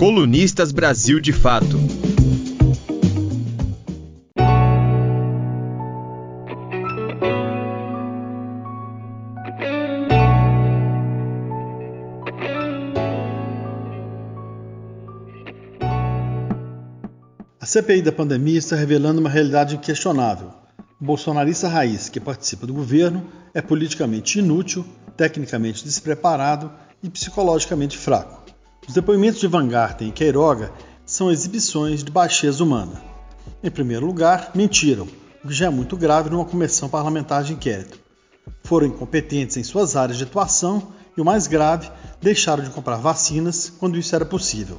Colunistas Brasil de Fato. A CPI da pandemia está revelando uma realidade inquestionável. O bolsonarista raiz que participa do governo é politicamente inútil, tecnicamente despreparado e psicologicamente fraco. Os depoimentos de Van Garten e Queiroga são exibições de baixeza humana. Em primeiro lugar, mentiram, o que já é muito grave numa comissão parlamentar de inquérito. Foram incompetentes em suas áreas de atuação e, o mais grave, deixaram de comprar vacinas quando isso era possível.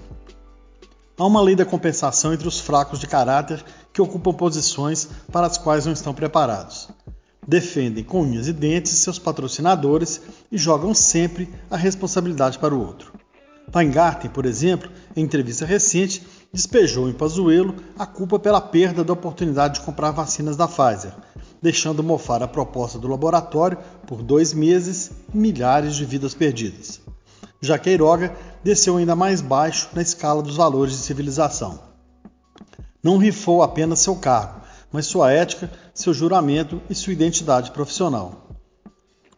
Há uma lei da compensação entre os fracos de caráter que ocupam posições para as quais não estão preparados. Defendem com unhas e dentes seus patrocinadores e jogam sempre a responsabilidade para o outro. Weingarten, por exemplo, em entrevista recente, despejou em Pazuello a culpa pela perda da oportunidade de comprar vacinas da Pfizer, deixando mofar a proposta do laboratório por dois meses e milhares de vidas perdidas. Já Queiroga desceu ainda mais baixo na escala dos valores de civilização. Não rifou apenas seu cargo, mas sua ética, seu juramento e sua identidade profissional.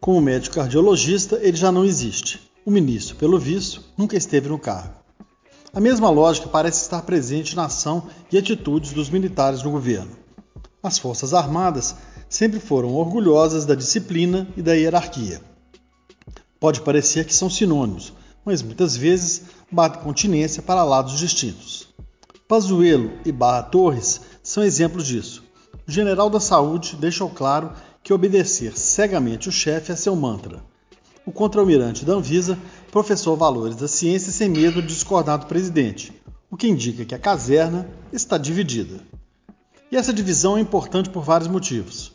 Como médico cardiologista, ele já não existe. O ministro, pelo visto, nunca esteve no cargo. A mesma lógica parece estar presente na ação e atitudes dos militares no governo. As Forças Armadas sempre foram orgulhosas da disciplina e da hierarquia. Pode parecer que são sinônimos, mas muitas vezes batem continência para lados distintos. Pazuello e Barra Torres são exemplos disso. O general da saúde deixou claro que obedecer cegamente o chefe é seu mantra. O contra-almirante da Anvisa professou valores da ciência sem medo de discordar do presidente, o que indica que a caserna está dividida. E essa divisão é importante por vários motivos.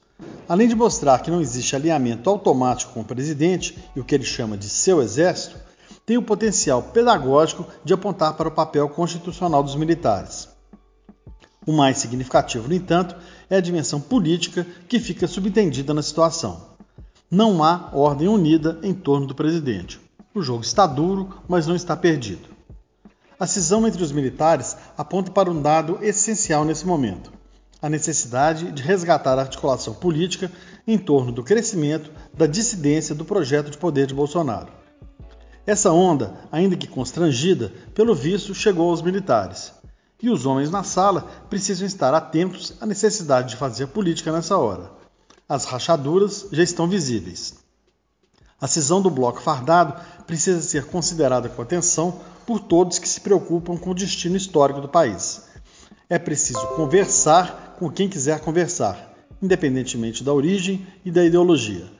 Além de mostrar que não existe alinhamento automático com o presidente e o que ele chama de seu exército, tem o potencial pedagógico de apontar para o papel constitucional dos militares. O mais significativo, no entanto, é a dimensão política que fica subentendida na situação. Não há ordem unida em torno do presidente. O jogo está duro, mas não está perdido. A cisão entre os militares aponta para um dado essencial nesse momento a necessidade de resgatar a articulação política em torno do crescimento da dissidência do projeto de poder de Bolsonaro. Essa onda, ainda que constrangida, pelo visto chegou aos militares. E os homens na sala precisam estar atentos à necessidade de fazer política nessa hora. As rachaduras já estão visíveis. A cisão do bloco fardado precisa ser considerada com atenção por todos que se preocupam com o destino histórico do país. É preciso conversar com quem quiser conversar, independentemente da origem e da ideologia.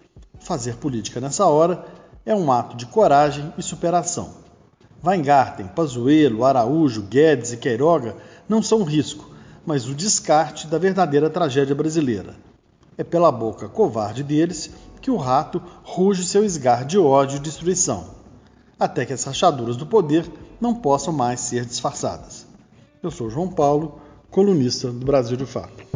Fazer política nessa hora é um ato de coragem e superação. Weingarten, Pazuello, Araújo, Guedes e Queiroga não são um risco, mas o descarte da verdadeira tragédia brasileira. É pela boca covarde deles que o rato ruge seu esgar de ódio e destruição, até que as rachaduras do poder não possam mais ser disfarçadas. Eu sou João Paulo colunista do Brasil de Fato.